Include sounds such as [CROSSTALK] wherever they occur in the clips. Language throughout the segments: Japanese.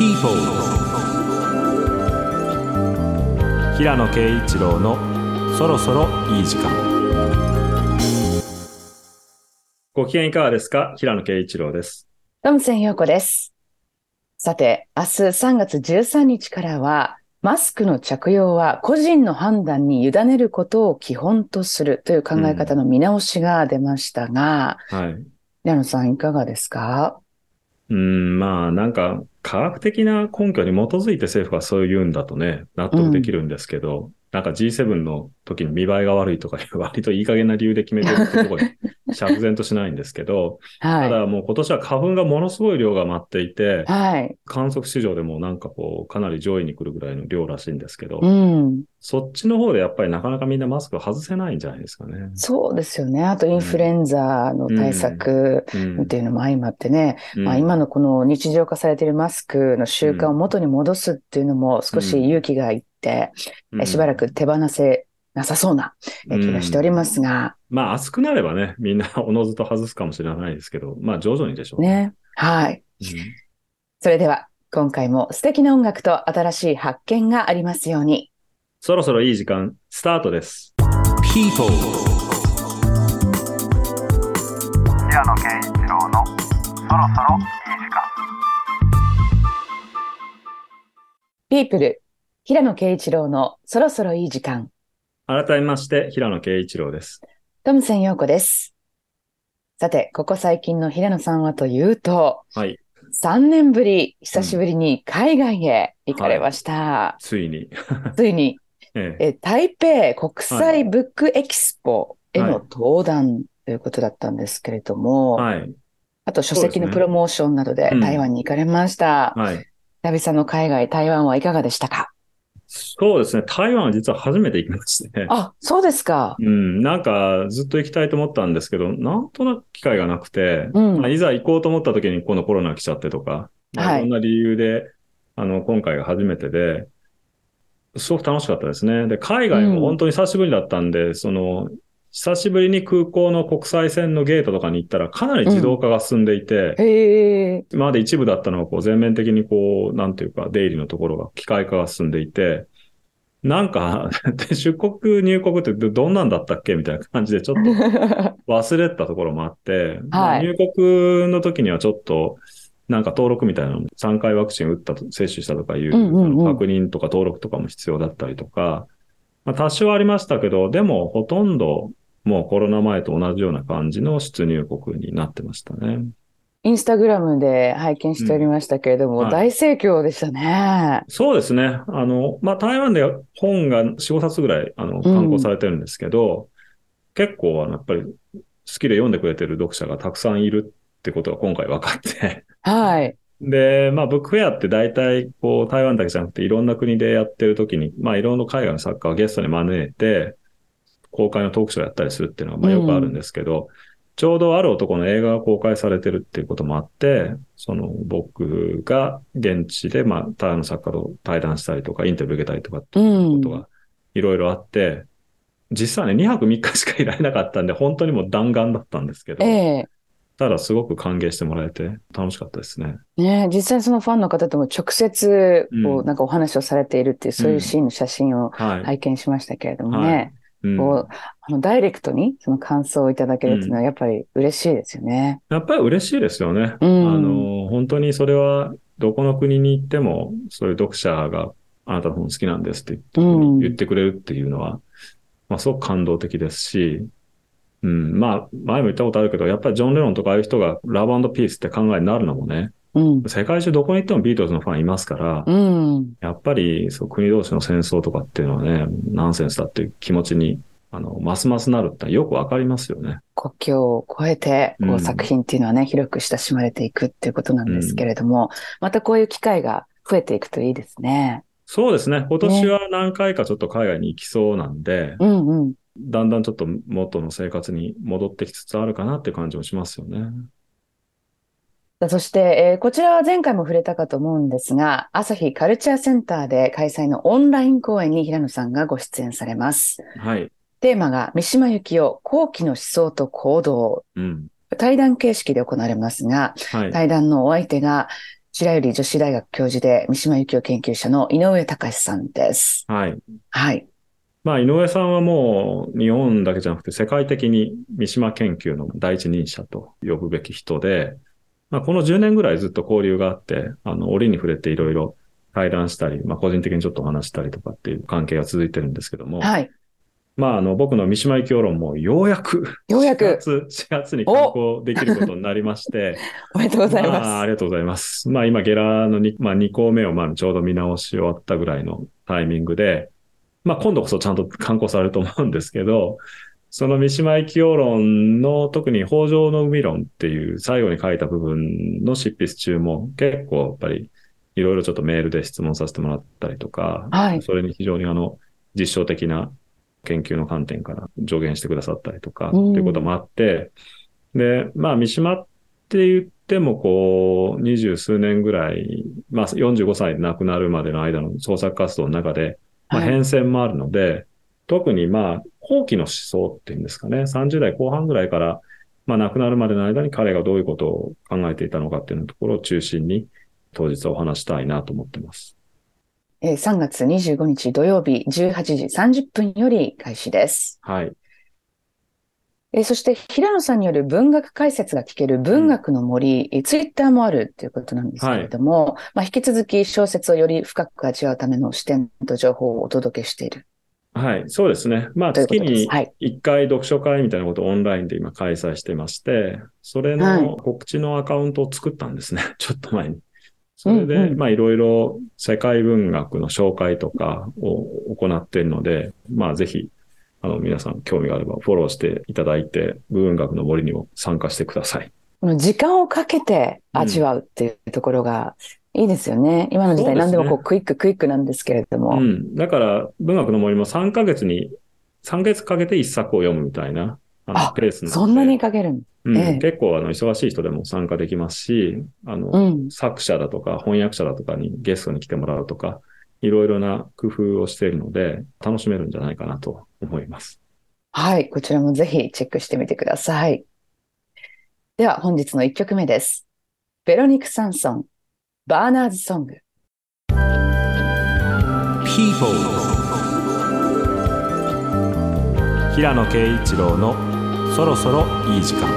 People 平野啓一郎のそろそろいい時間。ご機嫌いかがですか？平野啓一郎です。トムセン陽子です。さて、明日3月13日からは、マスクの着用は個人の判断に委ねることを基本とするという考え方の見直しが出ましたが、はい。矢野さんいかがですか？うんまあなんか科学的な根拠に基づいて政府がそう言うんだとね納得できるんですけど、なんか G7 の時に見栄えが悪いとかいう [LAUGHS] 割といい加減な理由で決めてるってところに [LAUGHS] 釈然としないんですけど、はい。ただもう今年は花粉がものすごい量が舞っていて、はい。観測史上でもなんかこう、かなり上位に来るぐらいの量らしいんですけど、うん。そっちの方でやっぱりなかなかみんなマスクを外せないんじゃないですかね。そうですよね。あとインフルエンザの対策うんっていうのも相まってね、うんまあ、今のこの日常化されているマスクの習慣を元に戻すっていうのも少し勇気がいって、うんえしばらく手放せなさそうなえ気がしておりますが、まあ暑くなればね、みんな [LAUGHS] おのずと外すかもしれないですけど、まあ徐々にでしょう。ね。はい。うんそれでは、今回も素敵な音楽と新しい発見がありますように。そろそろいい時間、スタートです。People 平野啓一郎のそろそろいい時間ピープル、平野啓一郎のそろそろいい時間。改めまして、平野啓一郎です。トムセン陽子です。さて、ここ最近の平野さんはというと、はい。3年ぶり、久しぶりに海外へ行かれました。ついに。[LAUGHS] ついに、えええ台北国際ブックエキスポへの登壇ということだったんですけれども、はい。あと書籍のプロモーションなどでうん台湾に行かれました。はい。久々の海外、台湾はいかがでしたか？そうですね。台湾は実は初めて行きましてね。あ、そうですか。うん、なんかずっと行きたいと思ったんですけど、なんとなく機会がなくて、うんまあ、いざ行こうと思った時に今度コロナ来ちゃってとか、まあ、はいいろんな理由で、あの、今回が初めてで、すごく楽しかったですね。で、海外も本当に久しぶりだったんで、その、久しぶりに空港の国際線のゲートとかに行ったらかなり自動化が進んでいて。今まで一部だったのがこう全面的にこう、なんていうか、出入りのところが機械化が進んでいて、なんか、[LAUGHS] で出国入国ってどんなんだったっけみたいな感じでちょっと忘れたところもあって、[LAUGHS] まあ入国の時にはちょっと、なんか登録みたいなのも3回ワクチン打ったと、接種したとかいう、確認とか登録とかも必要だったりとか、まあ多少ありましたけど、でもほとんどもうコロナ前と同じような感じの出入国になってましたね。インスタグラムで拝見しておりましたけれども、うんはい大盛況でしたね。そうですね。あの、まあ、台湾で本が4、5冊ぐらい、あの、刊行されてるんですけど、結構、あの、やっぱり、好きで読んでくれてる読者がたくさんいるってことが今回分かって。はい。で、まあ、ブックフェアって大体、こう、台湾だけじゃなくて、いろんな国でやってる時に、まあ、いろんな海外の作家をゲストに招いて、公開のトークショーやったりするっていうのが、まあ、よくあるんですけど、ちょうどある男の映画が公開されてるっていうこともあって、その僕が現地で、まあ、台湾の作家と対談したりとか、インタビュー受けたりとかっていうことがいろいろあって、実際ね、2泊3日しかいられなかったんで、本当にもう弾丸だったんですけど、えただすごく歓迎してもらえて楽しかったですね。えね実際そのファンの方とも直接、こう、うん。なんかお話をされているっていう、そういうシーンの写真をはい。拝見しましたけれどもはね、うんこう、あの、ダイレクトにその感想をいただけるっていうのはやっぱり嬉しいですよね。やっぱり嬉しいですよね。うん。あの、本当にそれは、どこの国に行っても、そういう読者があなたの本好きなんですって言って,、うん。言ってくれるっていうのは、まあ、すごく感動的ですし、うん、まあ、前も言ったことあるけど、やっぱりジョン・レノンとかああいう人がラブピースって考えになるのもね、うん。世界中どこに行ってもビートルズのファンいますから、うん。やっぱりそう国同士の戦争とかっていうのはね、ナンセンスだっていう気持ちに、あの、ますますなるってよくわかりますよね。国境を越えて、こうんう、作品っていうのはね、広く親しまれていくっていうことなんですけれども、またこういう機会が増えていくといいですね。そうですね。今年は何回かちょっと海外に行きそうなんで、うんうん。だんだんちょっと元の生活に戻ってきつつあるかなっていう感じもしますよね。そして、えーこちらは前回も触れたかと思うんですが、朝日カルチャーセンターで開催のオンライン公演に平野さんがご出演されます。はい。テーマが三島由紀夫後期の思想と行動。うん。対談形式で行われますが、はい。対談のお相手が、白百合女子大学教授で三島由紀夫研究者の井上隆さんです。はい。はい。まあ、井上さんはもう日本だけじゃなくて世界的に三島研究の第一人者と呼ぶべき人で、まあ、この10年ぐらいずっと交流があって、あの、折に触れていろいろ対談したり、まあ、個人的にちょっとお話したりとかっていう関係が続いてるんですけども、はい。まあ、あの、僕の三島由紀夫論もようやく、ようやく。4月、4月に刊行できることになりまして、お [LAUGHS] めでとうございまあ、まありがとうございます。まあ今、ゲラの 2,、まあ、2項目をまあちょうど見直し終わったぐらいのタイミングで、まあ今度こそちゃんと刊行されると思うんですけど、その三島由紀夫論の特に北条の海論っていう最後に書いた部分の執筆中も結構やっぱりいろいろちょっとメールで質問させてもらったりとか、はい。それに非常にあの実証的な研究の観点から助言してくださったりとか、うん。っていうこともあって、で、まあ三島って言ってもこう、二十数年ぐらい、まあ45歳で亡くなるまでの間の創作活動の中で、まあはい。変遷もあるので、特にまあ後期の思想っていうんですかね、30代後半ぐらいから、まあ亡くなるまでの間に彼がどういうことを考えていたのかっていうところを中心に当日はお話したいなと思ってます。えー3月25日土曜日18時30分より開始です。はい。えーそして平野さんによる文学解説が聞ける文学の森、えーツイッターもあるということなんですけれども、まあ、引き続き小説をより深く味わうための視点と情報をお届けしているはい、そうですね。まあ。月にはい。1回読書会みたいなことをオンラインで今開催してまして、それはいの告知のアカウントを作ったんですね。[LAUGHS] ちょっと前に。それで、うんうんまあいろいろ世界文学の紹介とかを行っているので、まあぜひ、あの皆さん興味があればフォローしていただいて、文学の森にも参加してください。時間をかけて味わうっていうところがいいですよね。今の時代何でもこうクイッククイックなんですけれども。うん。だから、文学の森も3ヶ月に、3ヶ月かけて1作を読むみたいな、あのあペースのでそんなにかけるんうんええ結構あの忙しい人でも参加できますし、あの、うん。作者だとか翻訳者だとかにゲストに来てもらうとか、いろいろな工夫をしているので、楽しめるんじゃないかなと思います。はい。こちらもぜひチェックしてみてください。では本日の1曲目です。ベロニク・サンソン、バーナーズ・ソング。People 平野啓一郎のそろそろいい時間。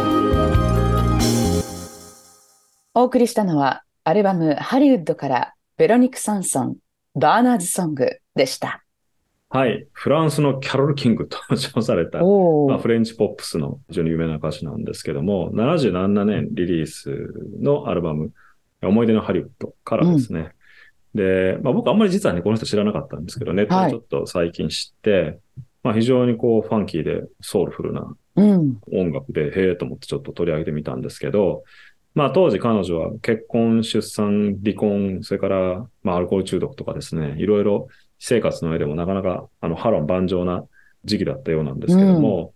お送りしたのは、アルバムハリウッドからベロニク・サンソン、バーナーズ・ソングでした。はい。フランスのキャロル・キングと称された、まあ、フレンチポップスの非常に有名な歌手なんですけども、77年リリースのアルバム、思い出のハリウッドからですね。で、まあ僕あんまり実はね、この人知らなかったんですけど、ネットでちょっと最近知って、まあ非常にこうファンキーでソウルフルなうん。音楽で、へえと思ってちょっと取り上げてみたんですけど、まあ当時彼女は結婚、出産、離婚、それから、まあアルコール中毒とかですね、いろいろ私生活の上でもなかなか、あの、波乱万丈な時期だったようなんですけども、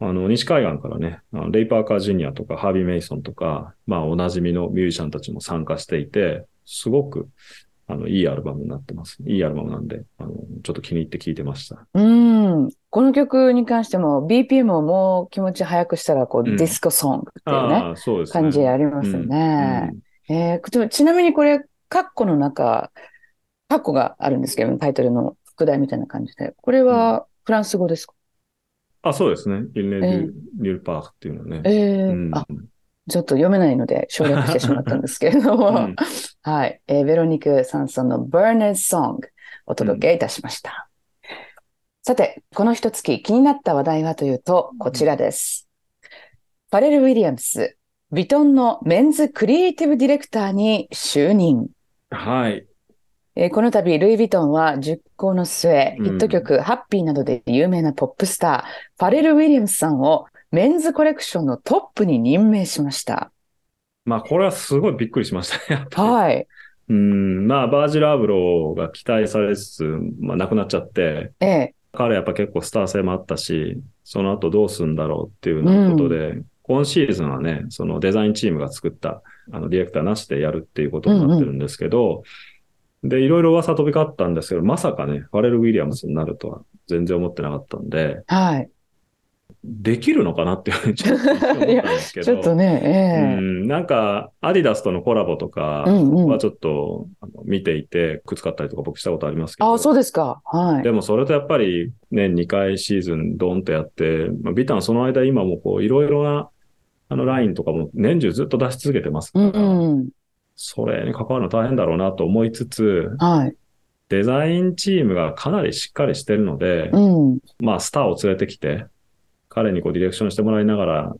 あの、西海岸からね、レイ・パーカー・ジュニアとか、ハービー・メイソンとか、まあおなじみのミュージシャンたちも参加していて、すごく、あの、いいアルバムになってます。いいアルバムなんで、あの、ちょっと気に入って聴いてました。うん。この曲に関しても BPM をもう気持ち早くしたらこう、うんディスコソングっていうね、そうですね。感じありますよね。えーちょちなみにこれ、カッコの中、カッコがあるんですけど、タイトルの副題みたいな感じで。これはフランス語ですか、あ、そうですね。イルネ・ニュルパークっていうのはね。えーうんあ、ちょっと読めないので省略してしまったんですけれども、うんはい、えーベロニク・サンソンの Burner's Song お届けいたしました。さて、この一月気になった話題はというと、こちらです。ファレル・ウィリアムス、ヴィトンのメンズクリエイティブディレクターに就任。はい。えーこの度、ルイ・ヴィトンは熟考の末、うんヒット曲、ハッピーなどで有名なポップスター、ファレル・ウィリアムスさんをメンズコレクションのトップに任命しました。まあ、これはすごいびっくりしましたね。やっぱりはい。うん。まあ、バージル・アブローが期待されつつ、まあ、亡くなっちゃって、ええ彼やっぱ結構スター性もあったし、その後どうするんだろうっていうようなことで、今シーズンはね、そのデザインチームが作った、あの、ディレクターなしでやるっていうことになってるんですけど、で、いろいろ噂飛び交ったんですけど、まさかね、ファレル・ウィリアムスになるとは全然思ってなかったんで、はい。できるのかなっていうふうにちょっと思ったんですけど。[LAUGHS] ちょっとね、うええん、なんか、アディダスとのコラボとかうんうんはちょっと、あの見ていて、靴買ったりとか僕したことありますけど。ああ、そうですか。はい。でもそれとやっぱり年2回シーズンドンとやって、まあ、ビタンその間今もこういろいろなあのラインとかも年中ずっと出し続けてますかうんら、うん。それに関わるの大変だろうなと思いつつ、はい。デザインチームがかなりしっかりしてるので、うん。まあスターを連れてきて、彼にこうディレクションしてもらいながらっ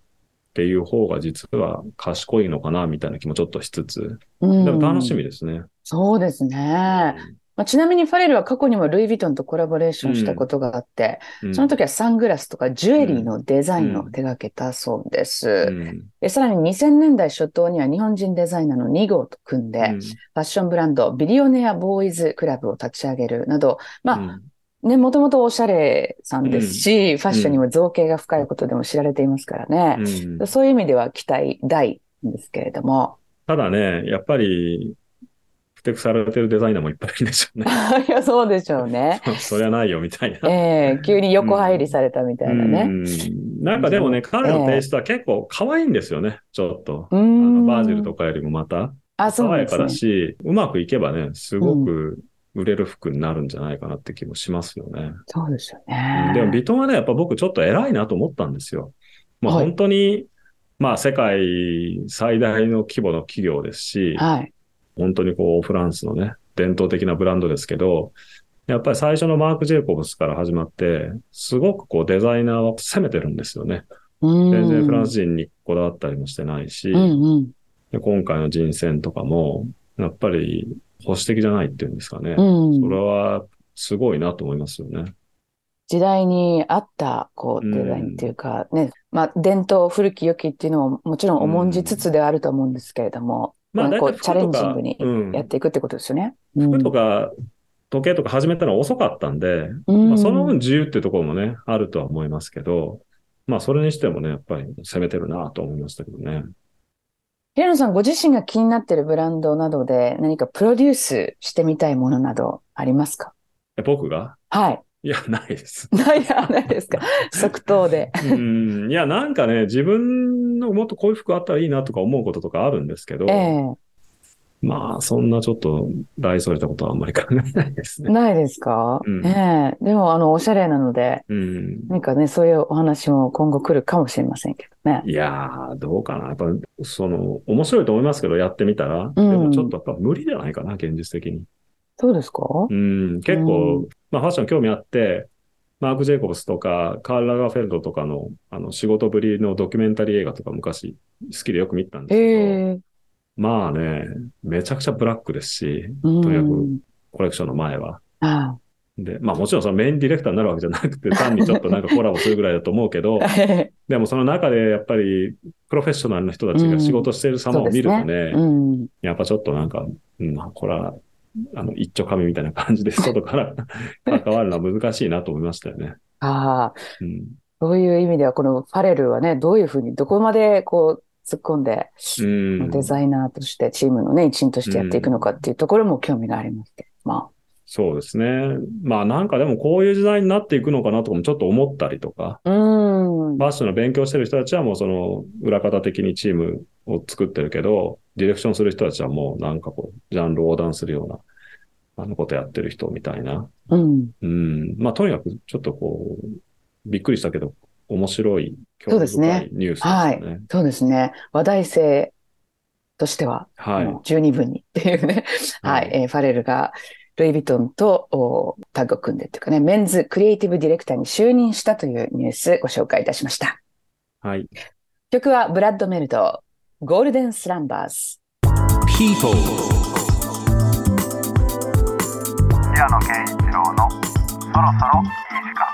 ていう方が実は賢いのかなみたいな気もちょっとしつつ、うん。でも楽しみですね。そうですね。まあ、ちなみにファレルは過去にもルイ・ヴィトンとコラボレーションしたことがあって、うん。その時はサングラスとかジュエリーのデザインを手掛けたそうです。うん。でさらに2000年代初頭には日本人デザイナーの2号と組んで、うん。ファッションブランドビリオネアボーイズクラブを立ち上げるなど、まあうん。ね、もともとおしゃれさんですし、ファッションにも造形が深いことでも知られていますからね。うん。そういう意味では期待大ですけれども。ただね、やっぱり、されてるデザイナーもいっぱいいるんでしょうね。[LAUGHS] いや、そうでしょうね。[LAUGHS] そりゃないよ、みたいな。ええ急に横入りされたみたいなうね。んなんかでもね、彼のテイストは結構可愛いんですよね、ちょっと。あうーんのバージルとかよりもまた。あ、そう爽やかだ。し、うまくいけばね、すごく売れる服になるんじゃないかなって気もしますよね。そうですようんね。でも、ビトンはね、やっぱ僕ちょっと偉いなと思ったんですよ。まあはい本当に、まあ世界最大の規模の企業ですし、はい。本当にこう、フランスのね、伝統的なブランドですけど、やっぱり最初のマーク・ジェイコブスから始まって、すごくこうデザイナーは攻めてるんですよね。全全然フランス人にこだわったりもしてないし、うんうん。で今回の人選とかも、やっぱり保守的じゃないっていうんですかね。うんそれはすごいなと思いますよね。時代に合った、こう、うんデザインっていうか、ね、まあ、伝統、古き良きっていうのももちろん重んじつつではあると思うんですけれども、まあチャレンジングにうんやっていくってことですよね。うん服とか時計とか始めたのは遅かったんで、うんまあ、その分自由っていうところもね、あるとは思いますけど、まあそれにしてもね、やっぱり攻めてるなと思いましたけどね。平野さんご自身が気になっているブランドなどで何かプロデュースしてみたいものなどありますか？え僕が？はい。いや、ないです。ない、ないですか？即答で。うん。いや、なんかね、自分のもっとこういう服あったらいいなとか思うこととかあるんですけど、ええまあ、そんなちょっと大それたことはあんまり考えないですね。ないですか、うんええでも、あの、おしゃれなので、うん。何かね、そういうお話も今後来るかもしれませんけどね。いやー、どうかな。やっぱ、その、面白いと思いますけど、やってみたら。でもちょっとやっぱ無理じゃないかな、現実的に。そうですか？うん、結構、うまあファッション興味あって、マーク・ジェイコブスとか、カール・ラガーフェルドとかの、あの、仕事ぶりのドキュメンタリー映画とか昔、好きでよく見てたんですけど、ええ。まあね、めちゃくちゃブラックですし、うん。とにかくコレクションの前は。あで、まあもちろんそのメインディレクターになるわけじゃなくて、[LAUGHS] 単にちょっとなんかコラボするぐらいだと思うけどあ、[LAUGHS] でもその中でやっぱり、プロフェッショナルの人たちが仕事してる様を見るとね、うん。やっぱちょっとなんか、うん、これは、あの、一丁紙みたいな感じで外から関わるのは難しいなと思いましたよね。[LAUGHS] ああ、うん。そういう意味では、このファレルはね、どういうふうに、どこまでこう、突っ込んで、うん。デザイナーとして、チームのね、一員としてやっていくのかっていうところも興味がありますけど、まそうですね。まあなんかでもこういう時代になっていくのかなとかもちょっと思ったりとか、あ。うん。ファッションの勉強してる人たちはもうその裏方的にチームを作ってるけど、ディレクションする人たちはもうなんかこう、ジャンル横断するような、あのことやってる人みたいな。うん。うん。まあとにかくちょっとこう、びっくりしたけど、面白い、興味そうですね深いニュースですよね。そうですね。話題性としては、はい。十二分にっていうね。ははいい。えーファレルが、ルイ・ヴィトンとおタッグを組んでっていうかね、メンズクリエイティブディレクターに就任したというニュースご紹介いたしました。はい。曲はブラッド・メルド、ゴールデン・スランバーズ。People, 平野啓一郎のそろそろいい時間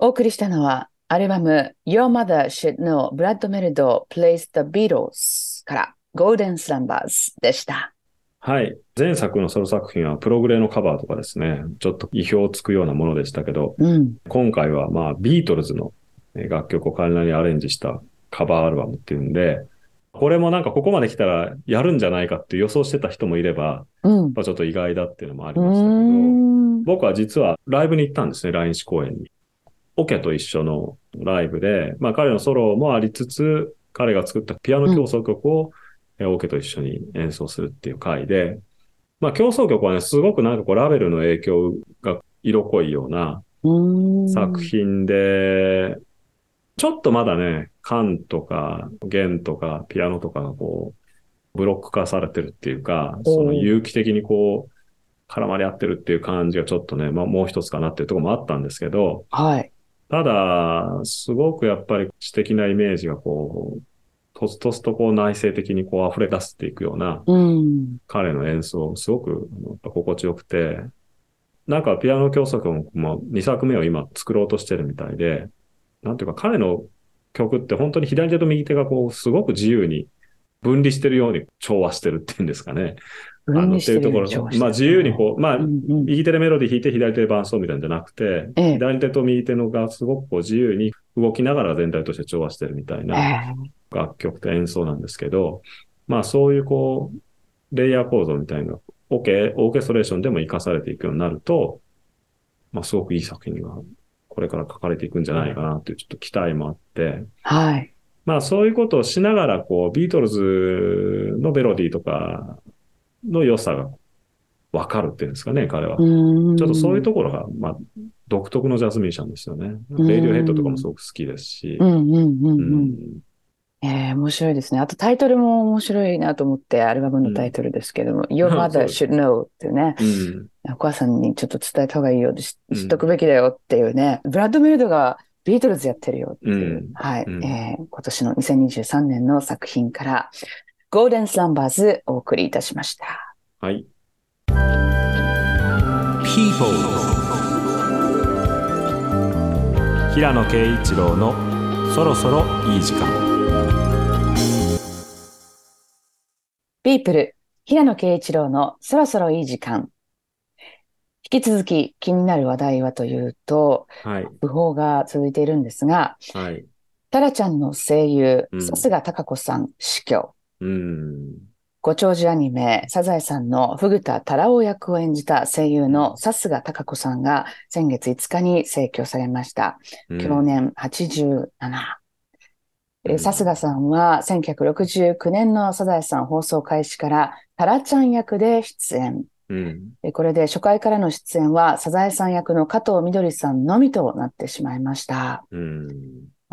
お送りしたのは、アルバム Your Mother Should Know ブラッド・メルド Plays the Beatles からゴールデン・スランバーズでした。はい。前作のソロ作品はプログレのカバーとかですね、ちょっと意表をつくようなものでしたけど、うん。今回はまあビートルズのえー楽曲を彼なりにアレンジしたカバーアルバムっていうんで、これもなんかここまで来たらやるんじゃないかって予想してた人もいれば、うん。ちょっと意外だっていうのもありうましたけど。僕は実はライブに行ったんですね、来日公演に。オケと一緒のライブで、まあ彼のソロもありつつ、彼が作ったピアノ競争曲を、えオケと一緒に演奏するっていう回で、まあ競争曲はね、すごくなんかこうラベルの影響が色濃いようなうん作品で、ちょっとまだね、管とか弦とかピアノとかがこう、ブロック化されてるっていうか、その有機的にこう、絡まり合ってるっていう感じがちょっとね、まあもう一つかなっていうところもあったんですけど、はい。ただ、すごくやっぱり知的なイメージがこう、とつとつとこう内省的にこう溢れ出していくようなうん。彼の演奏、すごく心地よくて、なんかピアノ競争曲もも2作目を今作ろうとしてるみたいで、なんていうか彼の曲って本当に左手と右手がこうすごく自由に分離してるように調和してるっていうんですかね。あのっていうところ、まあ自由にこう、まあ右手でメロディー弾いて左手で伴奏みたいなんじゃなくて、ええ。左手と右手のがすごくこう自由に動きながら全体として調和してるみたいなえ楽曲と演奏なんですけど、まあそういうこう、レイヤー構造みたいな、オケ、オーケストレーションでも活かされていくようになると、まあすごくいい作品がこれから書かれていくんじゃないかなっていうちょっと期待もあって、はい。まあそういうことをしながら、こう、ビートルズのメロディーとかの良さがわかるっていうんですかね、彼は。うんちょっとそういうところが、まあ、独特のジャズミュージシャンですよね。うんレイディオヘッドとかもすごく好きですしう。んうんうんううん。んえー、面白いですね。あとタイトルも面白いなと思って、アルバムのタイトルですけども、Your [LAUGHS] そう Mother です Should Know っていうね、うん。お母さんにちょっと伝えた方がいいよ、知っとくべきだよっていうね、ブラッドメイドがビートルズやってるよっていう、うんはい、うんえー今年の2023年の作品から、ゴールデンスランバーズお送りいたしました。はい。People 平野啓一郎のそろそろいい時間。ピープル、平野啓一郎のそろそろいい時間。引き続き気になる話題はというと、はい。訃報が続いているんですが、はい。タラちゃんの声優、うんさすが貴子さん死去。うん。ご長寿アニメ、サザエさんのフグタタラオ役を演じた声優のさすが貴子さんが先月5日に逝去されました。うん去年87。えすがさんは1969年のサザエさん放送開始からタラちゃん役で出演。うん。えこれで初回からの出演はサザエさん役の加藤みどりさんのみとなってしまいました。うん。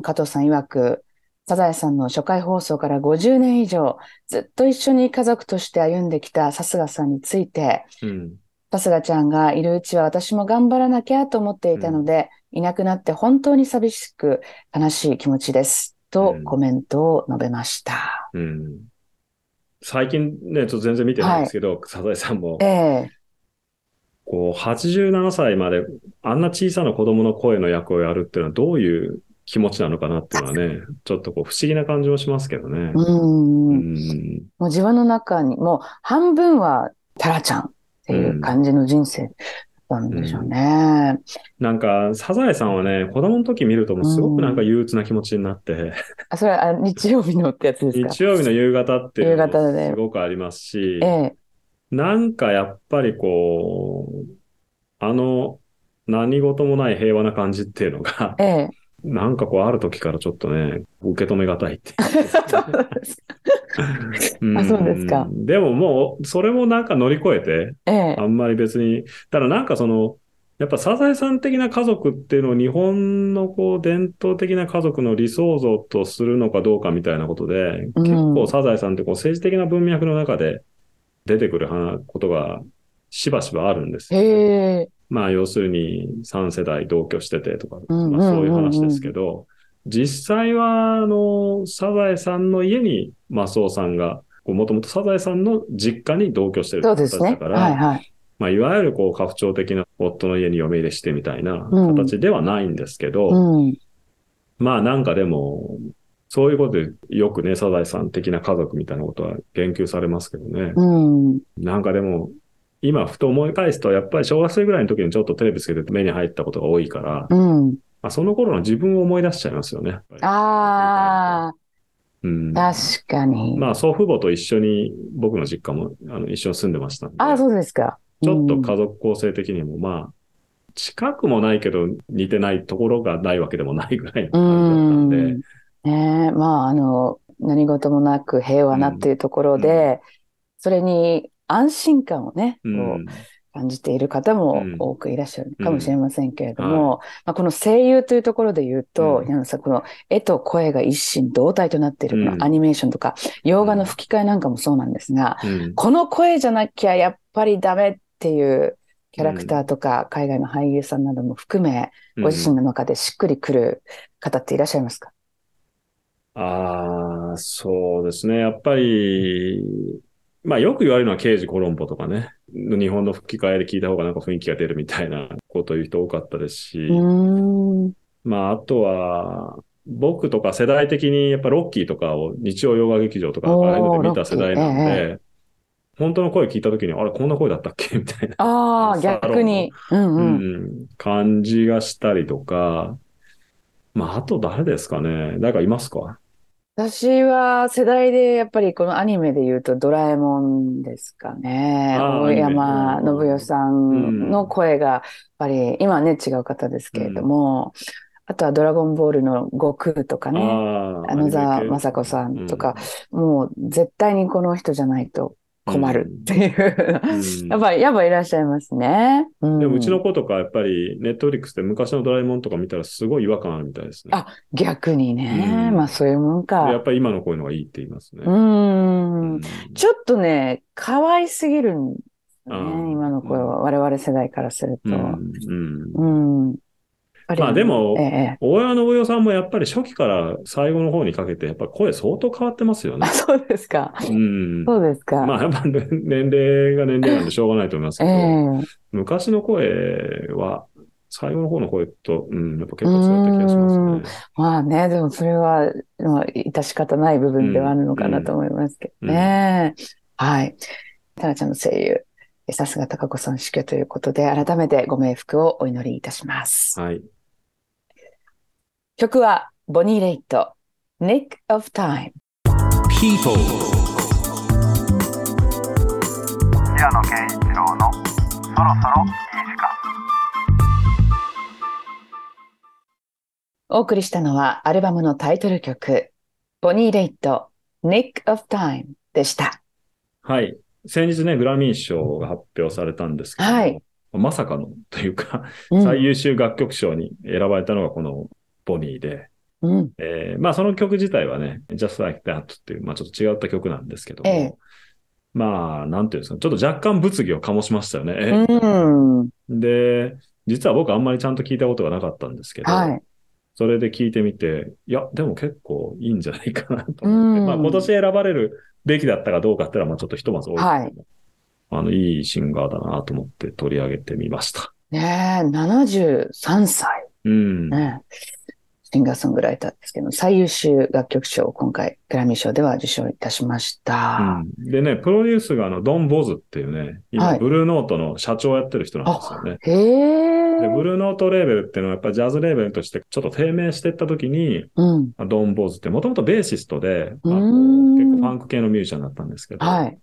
加藤さん曰く、サザエさんの初回放送から50年以上、ずっと一緒に家族として歩んできたさすがさんについて、うん。さすがちゃんがいるうちは私も頑張らなきゃと思っていたので、いなくなって本当に寂しく悲しい気持ちです。とうんコメントを述べました。うん。最近ね、ちょっと全然見てないんですけど、サザエさんもえ、えこう、87歳まであんな小さな子供の声の役をやるっていうのはどういう気持ちなのかなっていうのはね、ちょっとこう不思議な感じもしますけどね。うん。うもん。う自分の中に、もう半分はタラちゃんっていう感じの人生たんでしょうね。なんか、サザエさんはね、子供の時見るともうすごくなんか憂鬱な気持ちになって、あ、それはあ日曜日のってやつですか？日曜日の夕方っていうのもですごくありますし、ええ。なんかやっぱりこう、あの、何事もない平和な感じっていうのが、ええ。なんかこうある時からちょっとね、受け止めがたいって [LAUGHS] あそうですか。ん。でももう、それもなんか乗り越えて、ええ。あ。んまり別に、ただなんかその、やっぱサザエさん的な家族っていうのを日本のこう伝統的な家族の理想像とするのかどうかみたいなことで、うん。結構サザエさんってこう政治的な文脈の中で出てくる話ことがしばしばあるんですよえ。まあ要するに3世代同居しててとか、まあそういう話ですけど、実際はあの、サザエさんの家にマスオさんが、もともとサザエさんの実家に同居してる。形だから、はいはい。まあ、いわゆるこう、家父長的な夫の家に嫁入れしてみたいなうん形ではないんですけど、うん。まあなんかでも、そういうことでよくね、サザエさん的な家族みたいなことは言及されますけどね。うん。なんかでも、今ふと思い返すと、やっぱり小学生ぐらいの時にちょっとテレビつけて目に入ったことが多いから、うん。まあ、その頃の自分を思い出しちゃいますよね。あうんあ、確かに。まあ祖父母と一緒に僕の実家もあの一緒に住んでましたんで、ああ、そうですか。ちょっとうん家族構成的にもまあ、近くもないけど似てないところがないわけでもないぐらいのう感じだったんで。ん。ねえ、まあ、あの、何事もなく平和なっていうところで、それに安心感をね、うこうん感じている方もうん。多くいらっしゃるかもしれませんけれどうんも、まあ、この声優というところで言うと、うん。さん、この絵と声が一心同体となっているうん。このアニメーションとか、洋画の吹き替えなんかもそうなんですが、うん。この声じゃなきゃやっぱりダメっていうキャラクターとか海外の俳優さんなども含め、ご自身の中でしっくりくる方っていらっしゃいますか？ああ、そうですね。やっぱり、まあよく言われるのは刑事コロンボとかね。日本の吹き替えで聞いた方がなんか雰囲気が出るみたいな [LAUGHS] ことを言う人多かったですし。まああとは、僕とか世代的にやっぱロッキーとかを日曜洋画劇場とかああいうので見た世代なんで、本当の声聞いた時に、あれこんな声だったっけ？みたいな、ああ、逆に。うんううん。ん、感じがしたりとか、まああと誰ですかね。誰かいますか？私は世代でやっぱりこのアニメで言うとドラえもんですかね。大山信代さんの声がやっぱり今はね違う方ですけれども、あとはドラゴンボールの悟空とかね、ああ、野沢雅子さんとか、もう絶対にこの人じゃないと困るっていう、うん [LAUGHS] やっぱり、やっぱいらっしゃいますね。うん、でもうちの子とかやっぱりネットフリックスで昔のドラえもんとか見たらすごい違和感あるみたいですね。あ逆にね、うんまあそういうもんでやかっ。ぱり今のこういうのがいいって言いますね。ううんん。ちょっとね、可愛すぎるんですよあーね、今の声は。我々世代からすると。うんうんまあでも大山信代さんもやっぱり初期から最後の方にかけてやっぱ声相当変わってますよあ、ね。そうですか。うん。そうですか。まあやっぱ年齢が年齢なんでしょうがないと思いますけえど、え昔の声は最後の方の声と、うん、やっぱ結構違った気がしますね。まあね、でもそれは、まあ、致し方ない部分ではあるのかなと思いますけどね。はい。タラちゃんの声優、えさすが高子さん死去ということで、改めてご冥福をお祈りいたします。はい。曲は、ボニー・レイト、Nick of Time。People, 平野啓一郎のそろそろいい時間お送りしたのは、アルバムのタイトル曲、ボニー・レイト、Nick of Time でした。はい。先日ね、グラミー賞が発表されたんですけども、はいまさかのというか、うん最優秀楽曲賞に選ばれたのがこのボニーで、うん。えーまあその曲自体はね、Just Like That っていう、まあちょっと違った曲なんですけども、ええまあ、なんていうんですか、ちょっと若干物議を醸しましたよね。えうん。で、実は僕あんまりちゃんと聞いたことがなかったんですけど、はい。それで聞いてみて、いや、でも結構いいんじゃないかなとう思って、んまあ今年選ばれるべきだったかどうかっていうのは、まあちょっとひとまず置いて、はいあの、いいシンガーだなと思って取り上げてみました。ねえ、73歳。うん。ねえ。シンガーソングライターですけど、最優秀楽曲賞を今回、グラミー賞では受賞いたしました。うんでね、プロデュースがあの、ドン・ボズっていうね、今、はいブルーノートの社長をやってる人なんですよね。へで、え。ブルーノートレーベルっていうのはやっぱジャズレーベルとしてちょっと低迷していった時に、うん。ドン・ボズってもともとベーシストで、あうのん結構ファンク系のミュージシャンだったんですけど、はい。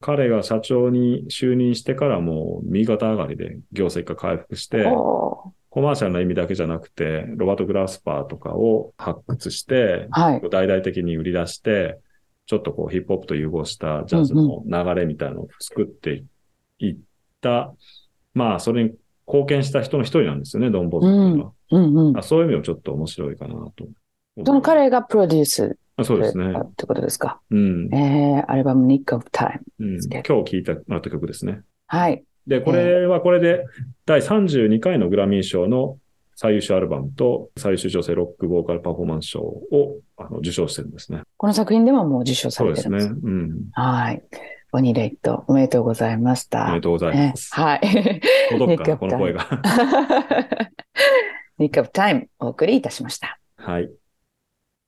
彼が社長に就任してからもう右肩上がりで業績が回復して、コマーシャルな意味だけじゃなくて、ロバート・グラスパーとかを発掘して、はい。大々的に売り出して、ちょっとこうヒップホップと融合したジャズの流れみたいなのを作っていった、まあそれに貢献した人の一人なんですよね、ドン・ボズっていうのは。うんうん。あそういう意味もちょっと面白いかなと。その彼がプロデュースあそうですね。ってことですか。うん。えー、アルバム Nick of Time。うん、今日聴いてもらった曲ですね。はい。で、これはこれで第32回のグラミー賞の最優秀アルバムと最優秀女性ロックボーカルパフォーマンス賞をあの受賞してるんですね。この作品でももう受賞さ。れてるんです。うん。はい。ボニー・レイト、おめでとうございました。おめでとうございねます。はい。届くかな、この声が。Nick of Time お送りいたしました。はい。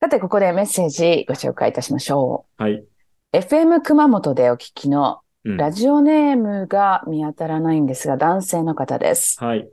さて、ここでメッセージご紹介いたしましょはい。う。FM 熊本でお聞きのうんラジオネームが見当たらないんですが、男性の方です。はい。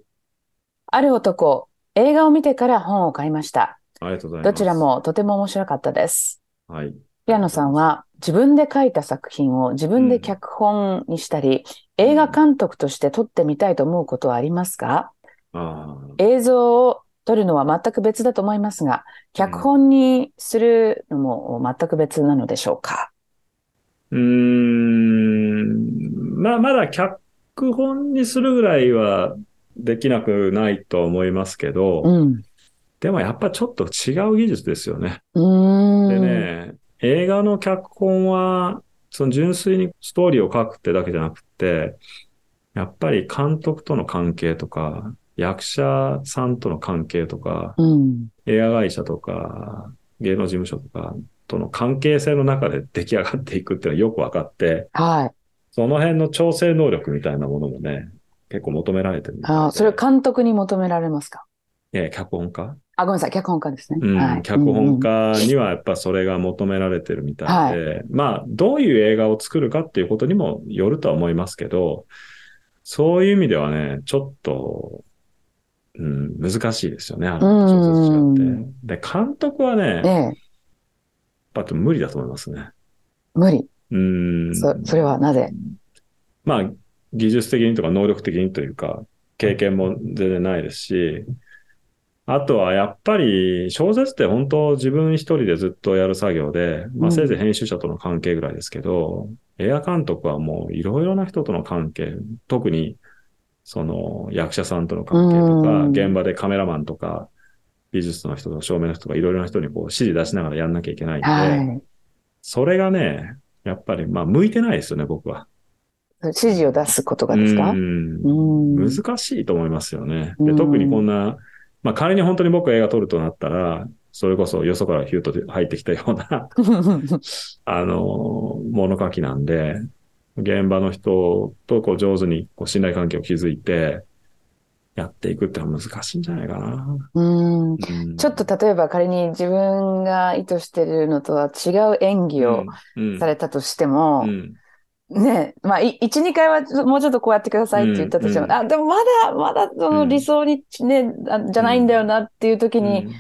ある男、映画を見てから本を買いました。ありがとうございます。どちら。もとても面白かったです。はい。ピアノさんは自分で書いた作品を自分で脚本にしたり、映画監督として撮ってみたいと思うことはありますか？ああ。映像を撮るのは全く別だと思いますが、脚本にするのも全く別なのでしょうか？うーん。まあ、まだ脚本にするぐらいはできなくないと思いますけど、うん。でもやっぱちょっと違う技術ですよね。でね、映画の脚本は、その純粋にストーリーを書くってだけじゃなくて、やっぱり監督との関係とか、役者さんとの関係とか、うん。映画会社とか、芸能事務所とかとの関係性の中で出来上がっていくっていうのはよく分かって、はい。その辺の調整能力みたいなものもね、結構求められてる。ああ、それを監督に求められますか？ええ脚本家？あ、ごめんなさい。脚本家ですね。うん、はい。脚本家にはやっぱそれが求められてるみたいで、まあ、どういう映画を作るかっていうことにもよるとは思いますけど、そういう意味ではね、ちょっと、うん、難しいですよね、あの小説家って。で、監督はね。ええ、やっぱ無理だと思いますね。無理。うん。そ、それはなぜ？まあ、技術的にとか能力的にというか、経験も全然ないですし、あとはやっぱり小説って本当自分一人でずっとやる作業で、まあうんせいぜい編集者との関係ぐらいですけど、映画監督はもういろいろな人との関係、特にその役者さんとの関係とか、うん現場でカメラマンとか、美術の人とか照明の人とかいろいろな人にこう指示出しながらやんなきゃいけないんで、はい。それがね、やっぱりまあ向いてないですよね、僕は。指示を出すことがですか？難しいと思いますよね。でうん特にこんな、まあ仮に本当に僕が映画撮るとなったら、それこそよそからヒューと入ってきたような、[LAUGHS] あの、物書きなんで、現場の人とこう上手にこう信頼関係を築いて、やっていくってのは難しいんじゃないかな。うん。うん。ちょっと例えば仮に自分が意図しているのとは違う演技をうん。されたとしてもう、ん。ね、まあ、い一、二回はもうちょっとこうやってくださいって言ったとしても、うん。あ、でもまだ、まだその理想にね、あじゃないんだよなっていう時に、うん。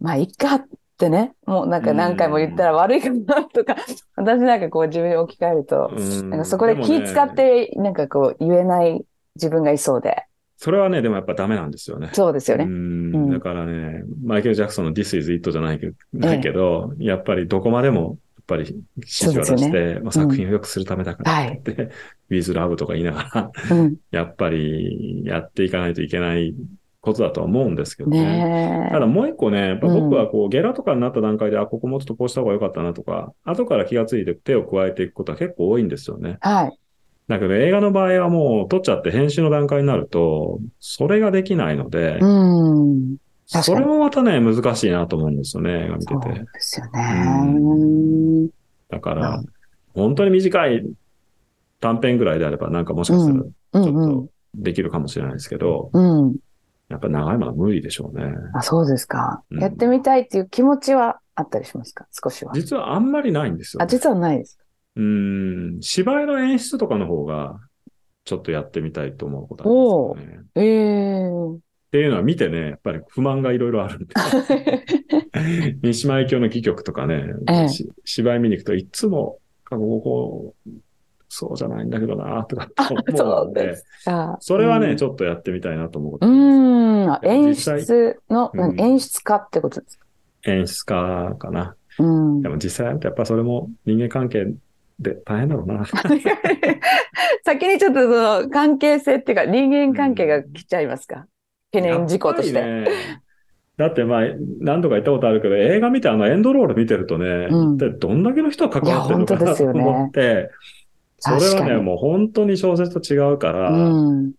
まあ、いっかってね、もうなんか何回も言ったら悪いかなとか、私なんかこう自分に置き換えると、うん。なんかそこで気使って、なんかこう言えない自分がいそうで。それはね、でもやっぱダメなんですよね。そうですよね。うんうんだからね、マイケル・ジャクソンの This is It じゃないけど、ないけど、やっぱりどこまでも、やっぱり指示を出して、まあ、作品を良くするためだからって言って、With Love とか言いながら、うん。やっぱりやっていかないといけないことだとは思うんですけどね。ねただもう一個ね、やっぱうん僕はこう、ゲラとかになった段階で、あ、ここもうちょっとこうした方が良かったなとか、後から気がついて手を加えていくことは結構多いんですよね。はい。だけど映画の場合はもう撮っちゃって編集の段階になると、それができないので、うん。それもまたね、難しいなと思うんですよね、映画見そうてて。ですよね。だからう、本当に短い短編ぐらいであれば、なんかもしかしたらうちょっんうんと。できるかもしれないですけど、うん。やっぱ長いものは無理でしょうね。あ、そうですか。うんやってみたいっていう気持ちはあったりしますか？少しは。実はあんまりないんですよ、あ、ね。実はないです。うん、芝居の演出とかの方が、ちょっとやってみたいと思うことあるんですよね。ええっていうのは見てね、やっぱり不満がいろいろあるんで。[LAUGHS] 三島由紀夫の戯曲とかね、え芝居見に行くといつも、ここ、そうじゃないんだけどな、とか思そううんで。それはね、うんちょっとやってみたいなと思うことう。ん。あ演出の、うん演出家ってことですか？演出家かな。うんで。も実際やっぱそれも人間関係で大変だろうな。先にちょっとその関係性っていうか人間関係が来ちゃいますか？懸念事項として。だってまあ、何度か言ったことあるけど、映画見てあのエンドロール見てるとね、うんどんだけの人が関わってるのかなと思って、それはね、もう本当に小説と違うから、うん。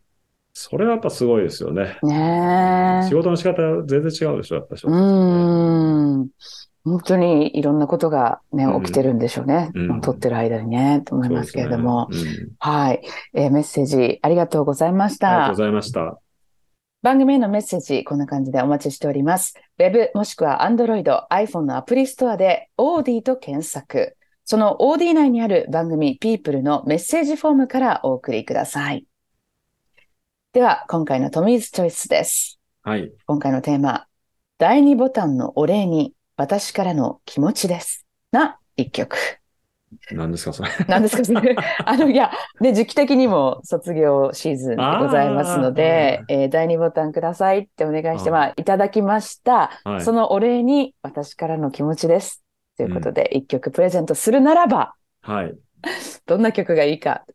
それはやっぱすごいですよね。ねえ仕。事の仕方全然違うでしょ、やっぱ小説ねうん。本当にいろんなことがねう、ん起きてるんでしょうね。うん撮ってる間にね、と思いますけれども。ねうんはい、えーメッセージありがとうございましたありがとうご。ざいました。番組へのメッセージ、こんな感じでお待ちしております。Web もしくは Android、iPhone のアプリストアで OD と検索。その OD 内にある番組 People のメッセージフォームからお送りください。では、今回のトミーズチョイスです。はい。今回のテーマ、第2ボタンのお礼に私からの気持ちです。な一曲。何ですか、それ。[LAUGHS] なんですか、それ。[LAUGHS] あの、いや、で、時期的にも卒業シーズンでございますので、えー第2ボタンくださいってお願いして、あまあ、いただきました。はいそのお礼に私からの気持ちです。ということで、一曲プレゼントするならば、はい。[LAUGHS] どんな曲がいいかっ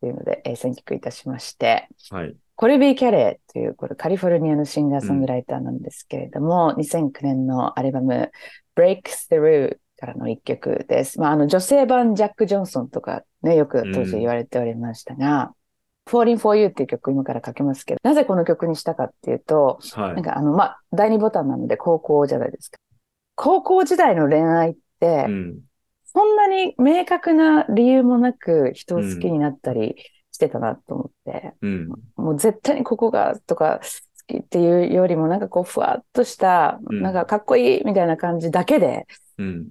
ていうので、えー選曲いたしまして、はい。コルビー・キャレーという、これカリフォルニアのシンガーソングライターなんですけれども、2009年のアルバム Breaks Through からの一曲です。まあ、あの女性版ジャック・ジョンソンとかね、よく当時言われておりましたが、Falling for You っていう曲を今からかけますけど、なぜこの曲にしたかっていうと、はい。なんかあの、まあ、第二ボタンなので高校じゃないですか。高校時代の恋愛って、うん。そんなに明確な理由もなく人を好きになったりしてたなと思って、うん。もう絶対にここがとか好きっていうよりもなんかこうふわっとした、うん。なんかかっこいいみたいな感じだけで、うん。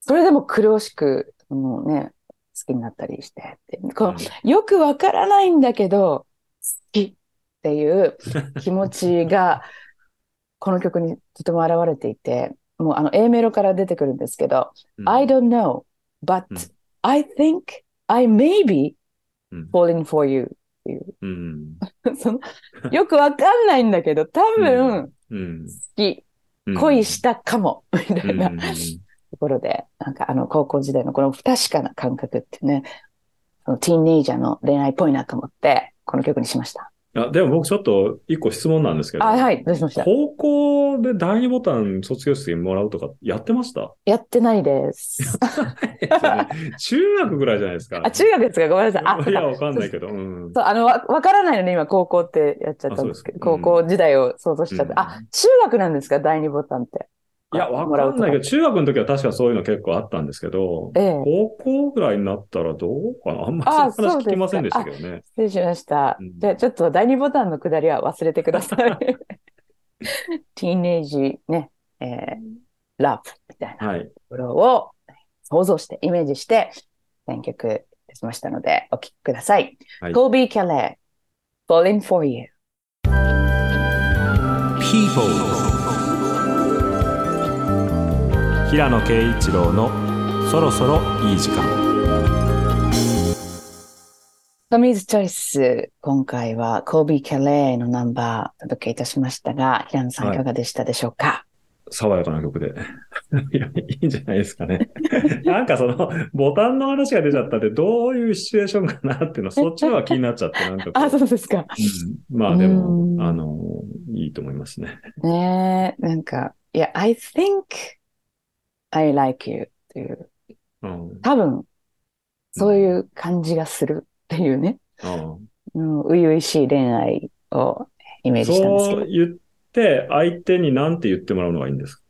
それでも苦しく、もうね、好きになったりしてこのよくわからないんだけど、好きっていう気持ちが、[LAUGHS] この曲にとても現れていて、もうあの A メロから出てくるんですけど、うん。I don't know, but うん。I think I may be うん falling for you っていう。うん。[LAUGHS] そのよくわかんないんだけど、[LAUGHS] 多分うん。好き、うん恋したかも、[LAUGHS] みたいなうんところで、なんかあの高校時代のこの不確かな感覚っていうね、そのティーンネイジャーの恋愛っぽいなと思って、この曲にしました。あでも僕ちょっと一個質問なんですけど。あ、はい、どうしました？高校で第二ボタン卒業式にもらうとかやってました？やってないです。[LAUGHS] 中学ぐらいじゃないですか。あ、中学ですか？ごめんなさい。あ、[LAUGHS] いや、わかんないけど。うん。そう、あの、わ、わからないので今高校ってやっちゃったんですけど、うですか高校時代を想像しちゃって。うんあ、中学なんですか？第二ボタンって。いや、わかんないけど、中学の時は確かそういうの結構あったんですけど、ええ高校ぐらいになったらどうかな？あんまりあそうですか聞きませんでしたけどね。失礼しました。うんじゃあちょっと第二ボタンのくだりは忘れてください。ティーンエイジね、えー、ラブみたいなはい。ところを想像して、イメージして選曲いたしましたので、お聴きください。はい Kobe Calais, Falling for You. People 平野啓一郎のそろそろいい時間。トミーズチョイス、今回は Kobe Calais のナンバーお届けいたしましたが、平野さんはいいかがでしたでしょうか、爽やかな曲で。[LAUGHS] いや、いいんじゃないですかね。[LAUGHS] なんかその、ボタンの話が出ちゃったって、どういうシチュエーションかなっていうの、そっちの方が気になっちゃって、なんか [LAUGHS] あ、そうですか。うんまあでうんも、あの、いいと思いますね。ねえ、なんか、いや、I think I like you っていう、うん。多分、そういう感じがするっていうね、うんうん、初々しい恋愛をイメージしたんですけど。そう言って、相手に何て言ってもらうのがいいんですか？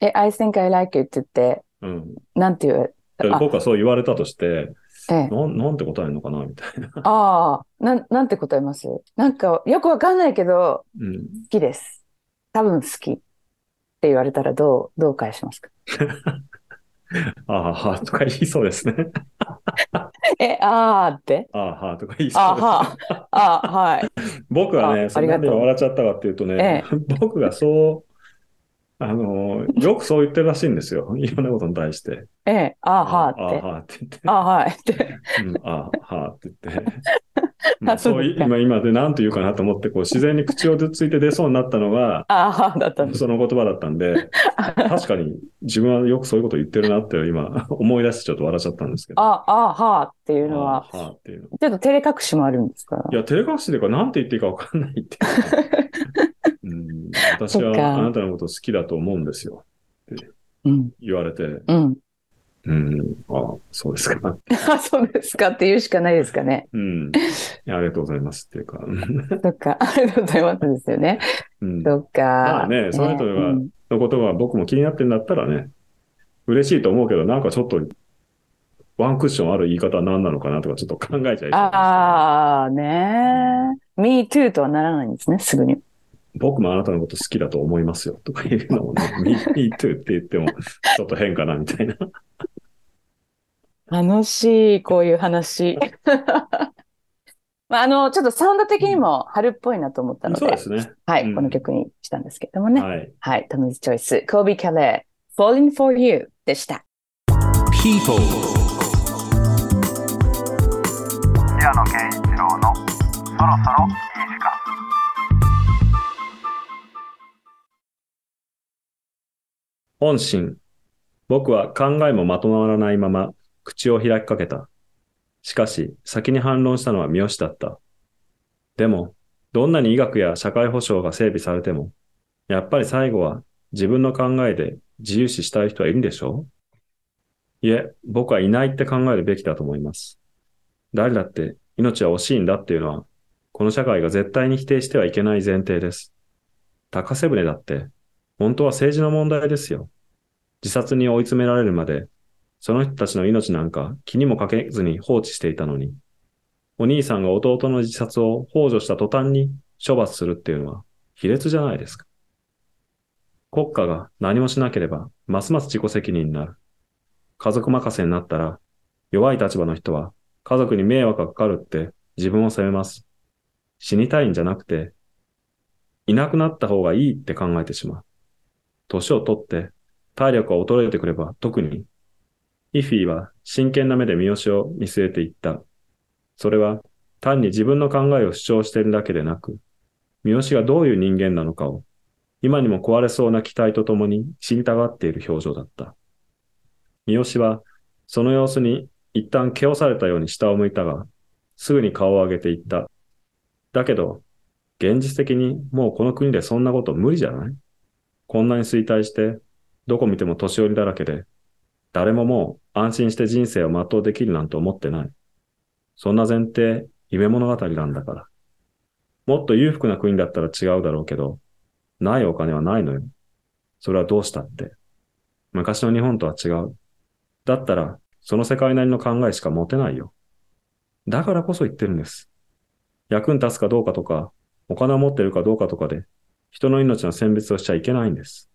え、I think I like you って言って、うん。なんて言う、あ僕はそう言われたとして、ええ、なん、なんて答えるのかなみたいな。ああ、なん、なんて答えます？なんか、よくわかんないけど、うん。好きです。多分好きって言われたらどう、どう返しますか？[LAUGHS] ああ、はあ、とか言いそうですね。[LAUGHS] え、あーって？ああ、はあ、とか言いそうです、ね。あは、あはい。[LAUGHS] 僕はね、あそれなんで笑っちゃったかっていうとね、え僕がそう、あの、よくそう言ってるらしいんですよ。いろんなことに対して。ええ、あはああ、って。はあって言って。あはいって。うん、ああ、はあって言って。[LAUGHS] まああそう今、今で何と言うかなと思って、こう自然に口をついて出そうになったのが、[LAUGHS] あはだった。その言葉だったんで、[LAUGHS] 確かに自分はよくそういうこと言ってるなって今思い出してちょっと笑っちゃったんですけど。あ、あはっていうのは、あはあっていうの。ちょっと照れ隠しもあるんですか？いや、照れ隠しというか、なんて言っていいか分かんないっていうん、私はあなたのこと好きだと思うんですよ。うん。言われて、うん。うん、あそうですか。[LAUGHS] あ、そうですかって言うしかないですかね。うん。いやありがとうございますっていうか。そっか。ありがとうございますですよね。うん、そっか。まあねその人がうんのことが僕も気になってんだったらね、嬉しいと思うけど、なんかちょっと、ワンクッションある言い方は何なのかなとかちょっと考えちゃいそうですけどああ、ねえ。me too とはならないんですね、すぐに。僕もあなたのこと好きだと思いますよとか言うのもね、[LAUGHS] me too って言ってもちょっと変かなみたいな。楽しい、こういう話。[LAUGHS] まあ、あの、ちょっとサウンド的にも春っぽいなと思ったので、そうですね。はい、うんこの曲にしたんですけれどもね。はい。はい、トムズチョイス、コービー・キャレー、Falling for You でした。People 平野啓一郎のそろそろいい時間本心。僕は考えもまとまらないまま口を開きかけた。しかし、先に反論したのは三好だった。でも、どんなに医学や社会保障が整備されても、やっぱり最後は自分の考えで自由視したい人はいるんでしょう？いえ、僕はいないって考えるべきだと思います。誰だって命は惜しいんだっていうのは、この社会が絶対に否定してはいけない前提です。高瀬舟だって、本当は政治の問題ですよ。自殺に追い詰められるまで、その人たちの命なんか気にもかけずに放置していたのに、お兄さんが弟の自殺を幇助した途端に処罰するっていうのは卑劣じゃないですか。国家が何もしなければ、ますます自己責任になる。家族任せになったら、弱い立場の人は家族に迷惑がかかるって自分を責めます。死にたいんじゃなくて、いなくなった方がいいって考えてしまう。年を取って体力が衰えてくれば特に。イフィは真剣な目で三好を見据えていった。それは単に自分の考えを主張しているだけでなく、三好がどういう人間なのかを今にも壊れそうな期待とともに知りたがっている表情だった。三好はその様子に一旦毛をされたように下を向いたが、すぐに顔を上げていった。だけど、現実的にもうこの国でそんなこと無理じゃない？こんなに衰退して、どこ見ても年寄りだらけで、誰ももう安心して人生を全うできるなんて思ってない。そんな前提、夢物語なんだから。もっと裕福な国だったら違うだろうけど、ないお金はないのよ。それはどうしたって。昔の日本とは違う。だったら、その世界なりの考えしか持てないよ。だからこそ言ってるんです。役に立つかどうかとか、お金を持ってるかどうかとかで、人の命の選別をしちゃいけないんです。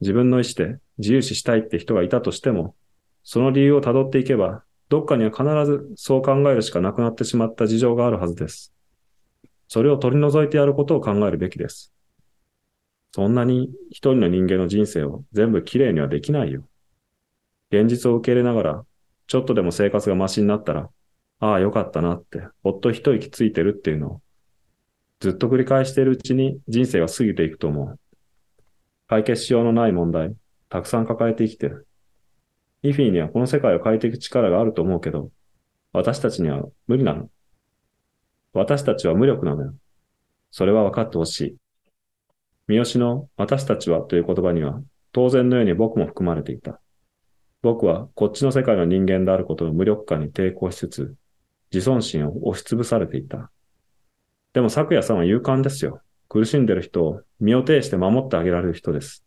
自分の意思で自由視したいって人がいたとしても、その理由を辿っていけば、どっかには必ずそう考えるしかなくなってしまった事情があるはずです。それを取り除いてやることを考えるべきです。そんなに一人の人間の人生を全部きれいにはできないよ。現実を受け入れながら、ちょっとでも生活がマシになったら、ああ、よかったなって、ほっと一息ついてるっていうのを、ずっと繰り返しているうちに人生が過ぎていくと思う。解決しようのない問題、たくさん抱えて生きてる。イフィーにはこの世界を変えていく力があると思うけど、私たちには無理なの。私たちは無力なのよ。それは分かってほしい。三好の私たちはという言葉には、当然のように僕も含まれていた。僕はこっちの世界の人間であることの無力感に抵抗しつつ、自尊心を押しつぶされていた。でも昨夜さんは勇敢ですよ。苦しんでる人を身を挺して守ってあげられる人です。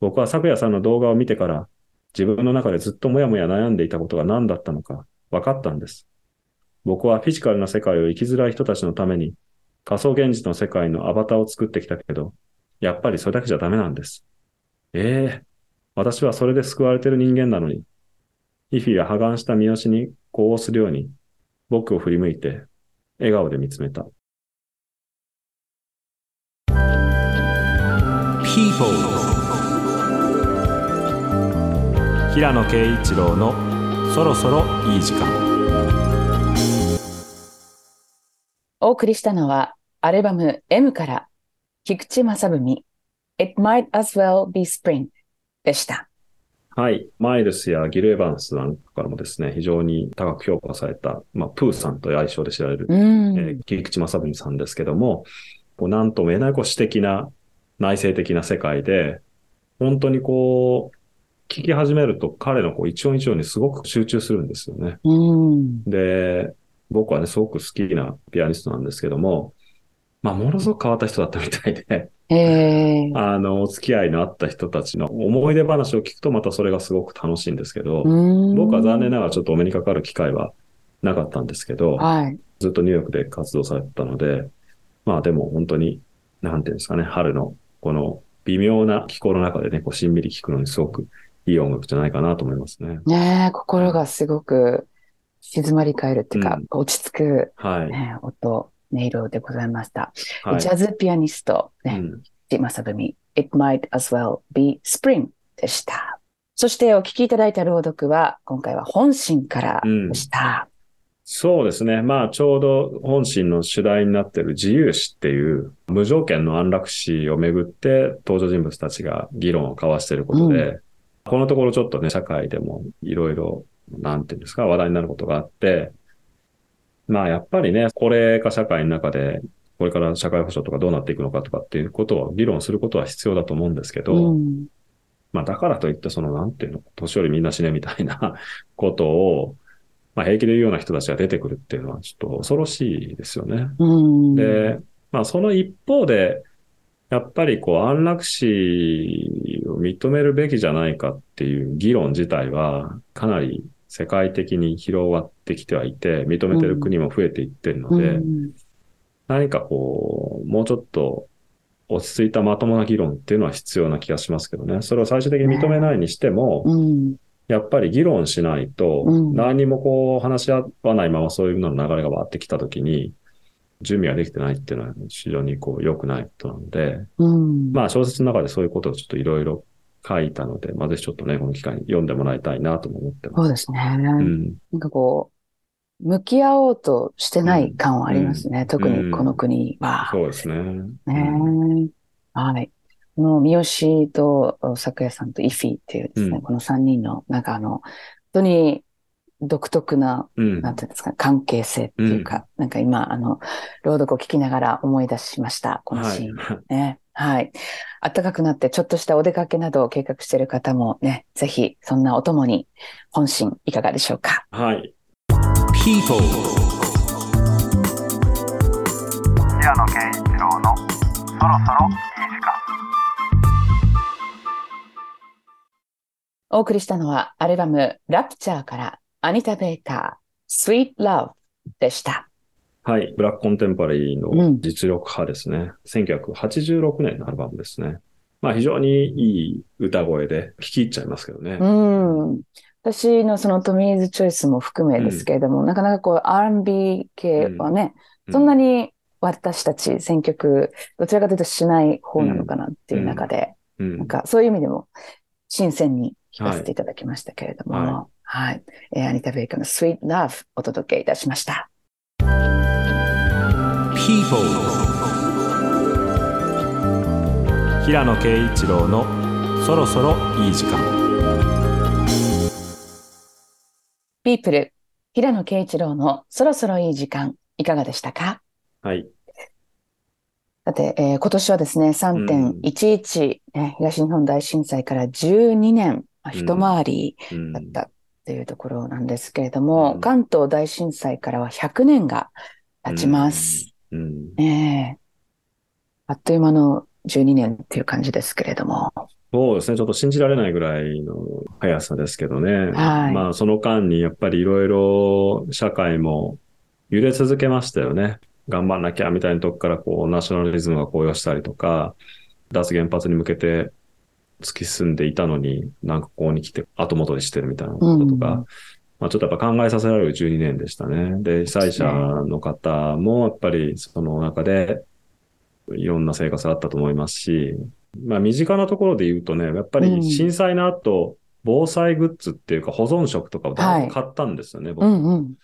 僕は昨夜さんの動画を見てから、自分の中でずっともやもや悩んでいたことが何だったのか分かったんです。僕はフィジカルな世界を生きづらい人たちのために仮想現実の世界のアバターを作ってきたけど、やっぱりそれだけじゃダメなんです。ええ私はそれで救われてる人間なのに。イフィが破顔した三好に呼応するように、僕を振り向いて、笑顔で見つめた。People 平野啓一郎のそろそろいい時間お送りしたのは、アルバム M から、菊池正文、It Might As Well Be Spring でした。はい。マイルスやギル・エヴァンスなんかからもですね、非常に高く評価された、まあ、プーさんという愛称で知られる、うん。えー菊池正文さんですけども、こうなんとも言えないこう詩的な、内省的な世界で、本当にこう、聞き始めると彼のこう一音一音にすごく集中するんですよね。うん。で、僕はね、すごく好きなピアニストなんですけども、まあ、ものすごく変わった人だったみたいで、ええあの、お付き合いのあった人たちの思い出話を聞くとまたそれがすごく楽しいんですけど、うん。僕は残念ながらちょっとお目にかかる機会はなかったんですけど、はい。ずっとニューヨークで活動されてたので、まあでも本当に、なんていうんですかね、春のこの微妙な気候の中でね、こうしんみり聴くのにすごくいい音楽じゃないかなと思いますね。ねえ、心がすごく静まり返るっていうか、うん落ち着く、はい。ね、音、音色でございました。はいジ。ャズピアニスト、ね、うんジマサブミ、It might as well be spring でした。そしてお聞きいただいた朗読は、今回は本心からでした。そうですね。まあ、ちょうど本心の主題になっている自由視っていう無条件の安楽死をめぐって登場人物たちが議論を交わしていることで、このところちょっとね、社会でもいろいろ、なんていうんですか、話題になることがあって、まあ、やっぱりね、高齢化社会の中で、これから社会保障とかどうなっていくのかとかっていうことを議論することは必要だと思うんですけど、うん。まあだからといって、そのなんていうの、年寄りみんな死ねみたいなことを、まあ平気で言うような人たちが出てくるっていうのはちょっと恐ろしいですよね。うん。で、まあその一方で、やっぱりこう安楽死を認めるべきじゃないかっていう議論自体はかなり世界的に広がってきてはいて、認めてる国も増えていってるので、うん何かこう、もうちょっと落ち着いたまともな議論っていうのは必要な気がしますけどね。それを最終的に認めないにしても、うん。やっぱり議論しないと、うん何にもこう話し合わないままそういうのの流れがわーってきたときに、準備ができてないっていうのは非常にこう良くないことなので、うん。まあ小説の中でそういうことをちょっといろいろ書いたので、まあぜひちょっとね、この機会に読んでもらいたいなとも思ってます。そうですね。うん。なんかこう、向き合おうとしてない感はありますね。特にこの国は。そうですね。ねはい。この三好と咲夜さんとイフィっていうですね、うんこの三人の、なんかあの、本当に独特な、うん。なんていうんですか、関係性っていうか、なんか今、あの、朗読を聞きながら思い出しました、このはシーン。い。ね。はい。暖かくなってちょっとしたお出かけなどを計画している方もね、ぜひそんなお供に本心いかがでしょうか。はい。People 平野啓一郎のそろそろいい時間お送りしたのはアルバムラプチャーからアニタ・ベイカー Sweet Love でした。はい。ブラックコンテンポラリーうのん実力派ですね。1986年のアルバムですね。まあ非常にいい歌声で聴き入っちゃいますけどね。うん。私のそのトミーズチョイスも含めですけれども、なかなかこう R&B 系はね、うそんなに私たち選曲、どちらかというとしない方なのかなっていう中で、うんなんかそういう意味でも新鮮に聞かせていただきましたけれども、ははい。えーアニタ・ベイカーの Sweet Love お届けいたしました。People 平野啓一郎のそろそろいい時間。People 平野啓一郎のそろそろいい時間いかがでしたか？はい。さて、えー今年はですね、3.11、ね、東日本大震災から12年、まあうん。一回りうん。だったっていうところなんですけれども、うん関東大震災からは100年が経ちます。うん。ねえあっという間の12年っていう感じですけれども。そうですね。ちょっと信じられないぐらいの速さですけどね。はいまあその間にやっぱりいろいろ社会も揺れ続けましたよね。頑張んなきゃみたいなとこからこうナショナリズムが高揚したりとか、脱原発に向けて突き進んでいたのに、なんかここに来て後戻りしてるみたいなこととか、うんまあちょっとやっぱ考えさせられる12年でしたね。で、被災者の方もやっぱりその中でいろんな生活があったと思いますし、まあ身近なところで言うとね、やっぱうんり震災の後、防災グッズっていうか保存食とかを買ったんですよね、僕うんうん。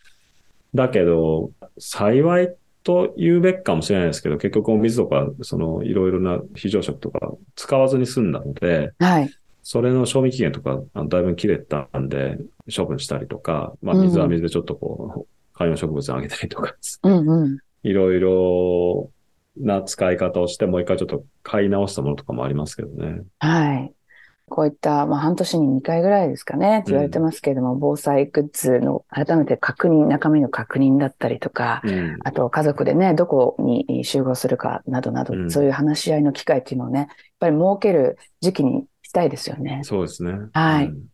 だけど、幸いと言うべきかもしれないですけど、結局お水とか、そのいろいろな非常食とか使わずに済んだので、はい。それの賞味期限とか、あのだいぶ切れたんで、処分したりとか、まあ水は水でちょっとこう、観葉植物あげたりとか、うんうん。いろいろな使い方をして、もう一回ちょっと買い直したものとかもありますけどね。はい。こういった、まあ、半年に2回ぐらいですかね、って言われてますけれども、防災グッズの改めて確認、中身の確認だったりとか、うん。あと家族でね、どこに集合するかなどなど、うんそういう話し合いの機会っていうのをね、やっぱり設ける時期にしたいですよね。そうですね。はいうん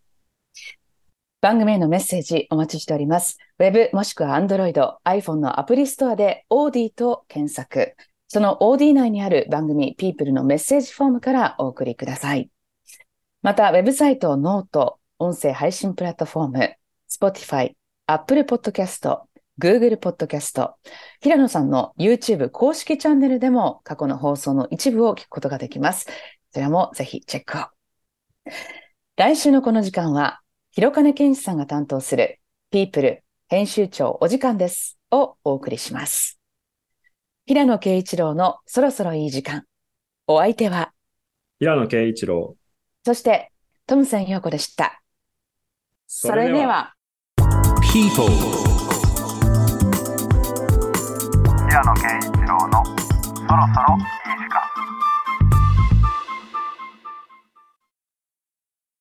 番組へのメッセージお待ちしております。ウェブもしくは Android、iPhone のアプリストアで OD と検索。その OD 内にある番組 People のメッセージフォームからお送りください。また、ウェブサイトノート、音声配信プラットフォーム、Spotify、Apple Podcast、Google Podcast、平野さんの YouTube 公式チャンネルでも過去の放送の一部を聞くことができます。それもぜひチェックを。来週のこの時間は、広金健一さんが担当する People 編集長お時間ですをお送りします。平野啓一郎のそろそろいい時間。お相手は、平野啓一郎。そしてトムセン陽子でした。それでは。People 平野啓一郎のそろそろ